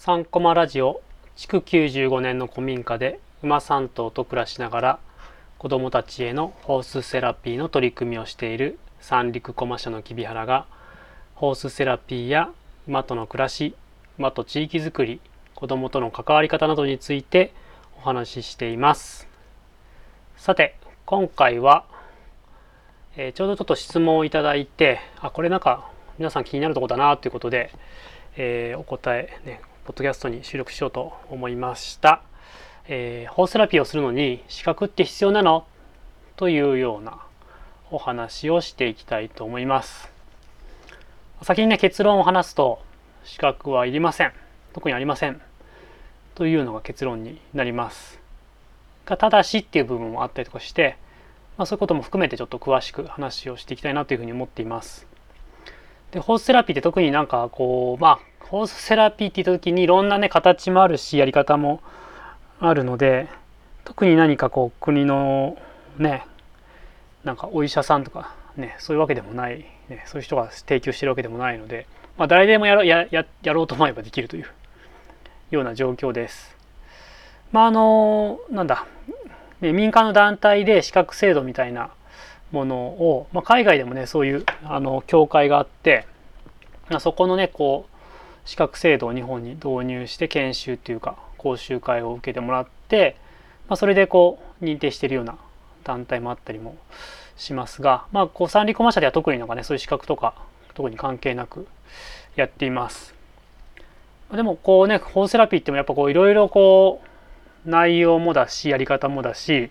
3コマラジオ築95年の古民家で馬3頭と暮らしながら子どもたちへのホースセラピーの取り組みをしている三陸駒社の木原がホースセラピーや馬との暮らし馬と地域づくり子どもとの関わり方などについてお話ししています。さて今回は、えー、ちょうどちょっと質問をいただいてあこれなんか皆さん気になるとこだなということで、えー、お答え、ね、ポッドキャストに収録しようと思いました。えー、ホースセラピーをするのに資格って必要なの？というようなお話をしていきたいと思います。先にね結論を話すと資格はいりません。特にありません。というのが結論になります。がただしっていう部分もあったりとかして、まあ、そういうことも含めてちょっと詳しく話をしていきたいなというふうに思っています。でホースセラピーって特になんかこうまあホースセラピーって言った時にいろんなね形もあるしやり方もあるので特に何かこう国のねなんかお医者さんとかねそういうわけでもない、ね、そういう人が提供してるわけでもないので、まあ、誰でもやろやややろうと思えばできるというような状況です。まああのなんだ、ね、民間の団体で資格制度みたいなものを、まあ、海外でもねそういうあの協会があって、まあ、そこのねこう資格制度を日本に導入して研修っていうか講習会を受けてもらって、まあ、それでこう認定しているような団体もあったりもしますが、まあ、こう三陸マ社では特になんかねそういう資格とか特に関係なくやっています。でもこうねホーセラピーってもやっぱこういろいろこう内容もだしやり方もだしやっ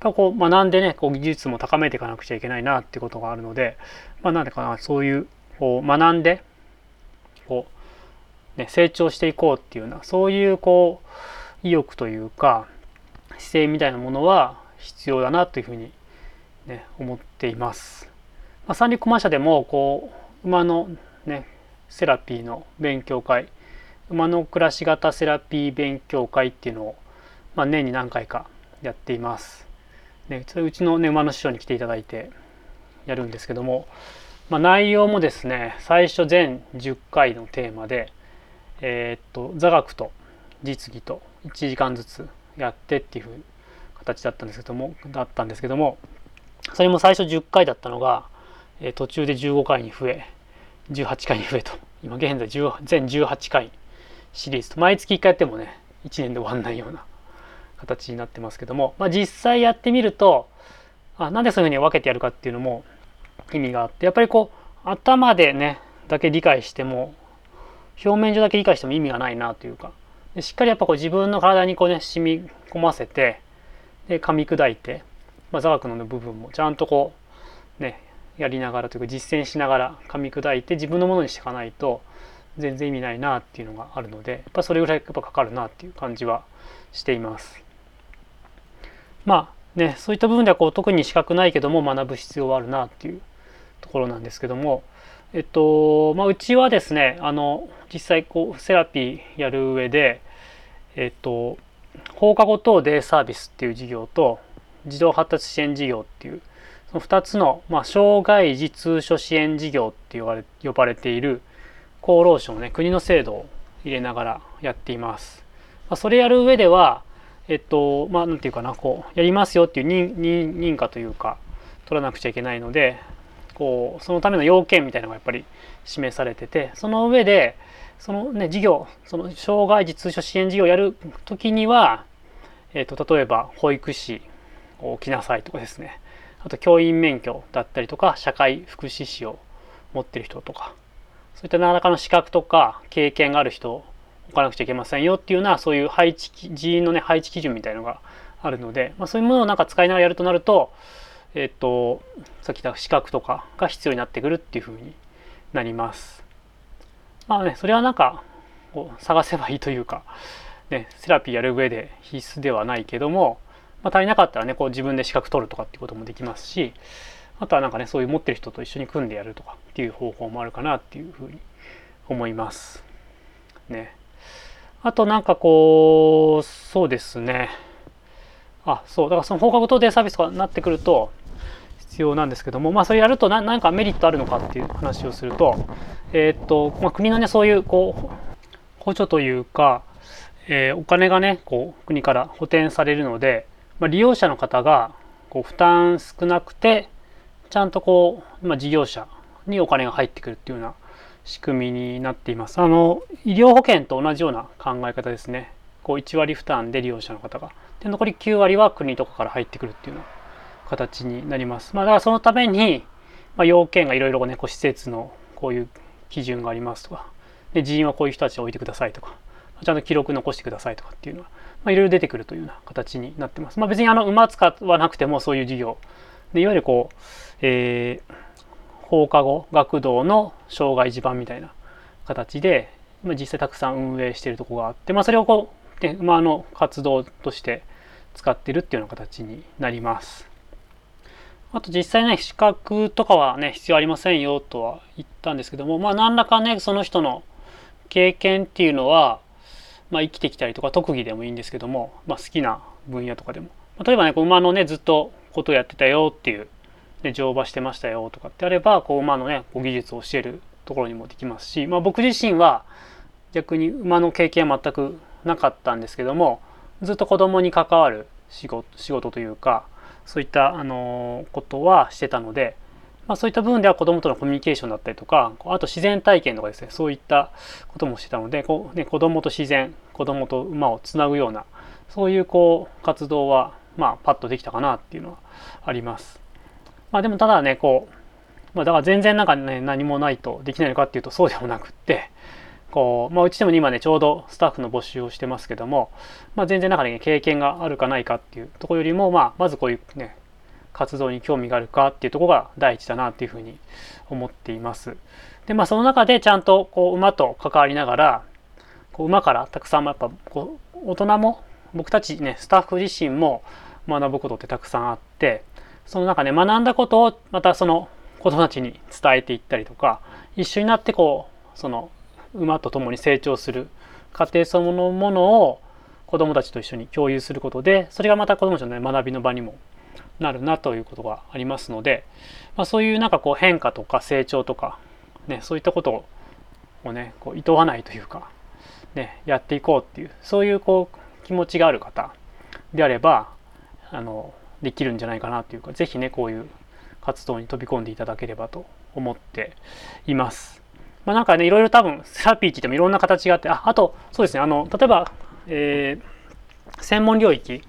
ぱこう学んでねこう技術も高めていかなくちゃいけないなってことがあるのでまあなんでかなそういうこう学んでこうね、成長していこうっていうようなそういうこう意欲というか姿勢みたいなものは必要だなというふうに、ね、思っています。まあ、三陸駒社でもこう馬の、ね、セラピーの勉強会馬の暮らし型セラピー勉強会っていうのを、まあ、年に何回かやっています。ね、うちの、ね、馬の師匠に来ていただいてやるんですけども、まあ、内容もですね最初全10回のテーマでえ、っと座学と実技と1時間ずつやってっていう形だったんですけどもだったんですけどもそれも最初10回だったのが、え、途中で15回に増え18回に増えと。今現在全18回シリーズと。毎月1回やってもね1年で終わんないような形になってますけども、まあ、実際やってみるとあなんでそういうふうに分けてやるかっていうのも意味があってやっぱりこう頭でねだけ理解しても表面上だけ理解しても意味がないなというかでしっかりやっぱこう自分の体にこうね染み込ませてで噛み砕いて、まあ、座学の部分もちゃんとこうねやりながらというか実践しながら噛み砕いて自分のものにしていかないと全然意味ないなっていうのがあるのでやっぱそれぐらいやっぱかかるなっていう感じはしています。まあねそういった部分ではこう特に資格ないけども学ぶ必要はあるなっていうところなんですけどもえっとまあ、うちはですねあの実際こうセラピーやる上で、えっと、放課後等デイサービスっていう事業と児童発達支援事業っていうその2つの、まあ、障害児通所支援事業って呼ばれ呼ばれている厚労省のね国の制度を入れながらやっています。まあ、それやる上ではえっとまあ何て言うかなこうやりますよっていう認認可というか取らなくちゃいけないのでこうそのための要件みたいなのがやっぱり示されててその上でそのね事業その障害児通所支援事業をやる時には、えーと、例えば保育士を置きなさいとかですね。あと教員免許だったりとか社会福祉士を持ってる人とかそういった何らかの資格とか経験がある人を置かなくちゃいけませんよっていうようなそういう配置人員のね配置基準みたいのがあるので、まあ、そういうものをなんか使いながらやるとなるとえっ、とさっき言った資格とかが必要になってくるっていうふうになります。まあねそれはなんかこう探せばいいというか、ね、セラピーやる上で必須ではないけども、まあ、足りなかったらねこう自分で資格取るとかっていうこともできますしあとはなんかねそういう持ってる人と一緒に組んでやるとかっていう方法もあるかなっていうふうに思います。ね。あとなんかこうそうですねあそうだからその放課後等デイサービスとかになってくると必要なんですけども、まあ、それやると何かメリットあるのかっていう話をすると,、えー、っとまあ、国のねそういうこう補助というか、えー、お金がねこう国から補填されるので、まあ、利用者の方がこう負担少なくてちゃんとこう、まあ、事業者にお金が入ってくるっていうような仕組みになっています。あの医療保険と同じような考え方ですね。こう1割負担で利用者の方が。で残り9割は国とかから入ってくるっていうような形になります。まあ、だからそのために、まあ、要件がいろいろねこう施設のこういう基準がありますとかで人員はこういう人たちを置いてくださいとかちゃんと記録残してくださいとかっていうのは、まあ、いろいろ出てくるというような形になってます。まあ、別にあの馬使わなくてもそういう事業でいわゆるこう、えー、放課後学童の障害児版みたいな形で、まあ、実際たくさん運営しているとこがあって、まあ、それをこう、ね、馬の活動として使ってるっていうような形になります。あと実際ね、資格とかはね、必要ありませんよとは言ったんですけども、まあ何らかね、その人の経験っていうのは、まあ生きてきたりとか特技でもいいんですけども、まあ好きな分野とかでも。例えばね、馬のね、ずっとことをやってたよっていう、ね、乗馬してましたよとかってあれば、こう馬のね、こう技術を教えるところにもできますし、まあ僕自身は逆に馬の経験は全くなかったんですけども、ずっと子供に関わる仕事仕事というかそういったあのことはしてたので、まあ、そういった部分では子供とのコミュニケーションだったりとかあと自然体験とかですねそういったこともしてたのでこう、ね、子供と自然子供と馬をつなぐようなそういうこう活動はまあパッとできたかなっていうのはあります。まあ、でもただねこう、まあ、だから全然なんかね何もないとできないのかっていうとそうでもなくってこう、まあ、うちでも今ね、ちょうどスタッフの募集をしてますけども、まあ、全然中で、ね、経験があるかないかっていうとこよりも、まあ、まずこういうね、活動に興味があるかっていうとこが第一だなっていうふうに思っています。で、まあ、その中でちゃんとこう馬と関わりながら、こう馬からたくさんやっぱこう大人も僕たちね、スタッフ自身も学ぶことってたくさんあって、その中で、ね、学んだことをまたその子供たちに伝えていったりとか、一緒になってこう、その馬と共に成長する過程そのものを子どもたちと一緒に共有することでそれがまた子どもたちの、ね、学びの場にもなるなということがありますので、まあ、そういうなんかこう変化とか成長とか、ね、そういったことをねこう厭わないというか、ね、やっていこうっていうそういうこう気持ちがある方であればあのできるんじゃないかなというか是非ねこういう活動に飛び込んでいただければと思っています。まあ、なんかね、いろいろ多分、セラピーって言ってもいろんな形があって、ああと、そうですね、あの、例えば、えー、専門領域、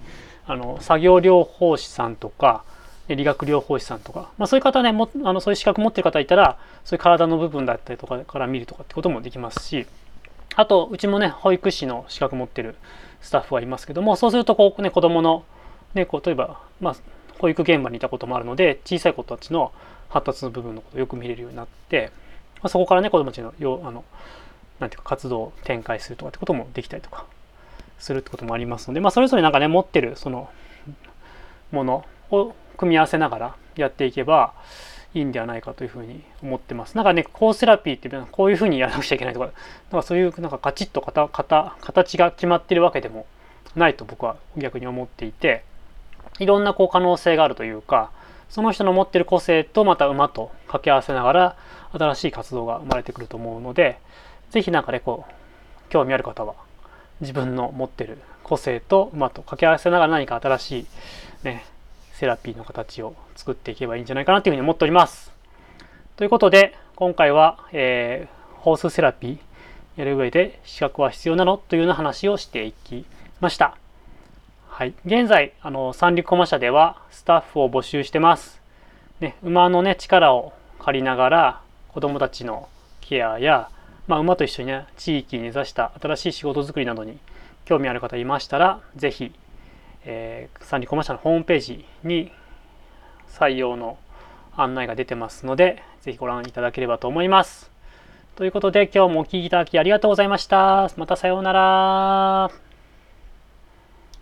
あの、作業療法士さんとか、理学療法士さんとか、まあ、そういう方ねもあのそういう資格持ってる方いたらそういう体の部分だったりとかから見るとかってこともできますしあとうちもね保育士の資格持ってるスタッフはいますけどもそうするとこうね子供のねこう例えばまあ保育現場にいたこともあるので小さい子たちの発達の部分のことをよく見れるようになってまあ、そこからね子供たちのよあのなんていうか活動を展開するとかってこともできたりとかするってこともありますので、まあ、それぞれなんかね持ってるそのものを組み合わせながらやっていけばいいんではないかというふうに思ってます。なんかね、コースセラピーってこういうふうにやらなくちゃいけないとか、なんかそういうなんかカチッと型型形が決まってるわけでもないと僕は逆に思っていて、いろんなこう可能性があるというか、その人の持ってる個性とまた馬と掛け合わせながら新しい活動が生まれてくると思うので是非何かねこう興味ある方は自分の持ってる個性と馬と掛け合わせながら何か新しいねセラピーの形を作っていけばいいんじゃないかなというふうに思っております。ということで今回は、えー、ホースセラピーやる上で資格は必要なの？というような話をしていきました。はい、現在あの三陸駒社ではスタッフを募集してます。ね、馬のね力を借りながら子どもたちのケアや、まあ、馬と一緒にね地域に根ざした新しい仕事づくりなどに興味ある方いましたら是非、えー、三陸駒社のホームページに採用の案内が出てますので是非ご覧いただければと思います。ということで今日もお聴きいただきありがとうございました。またさようなら。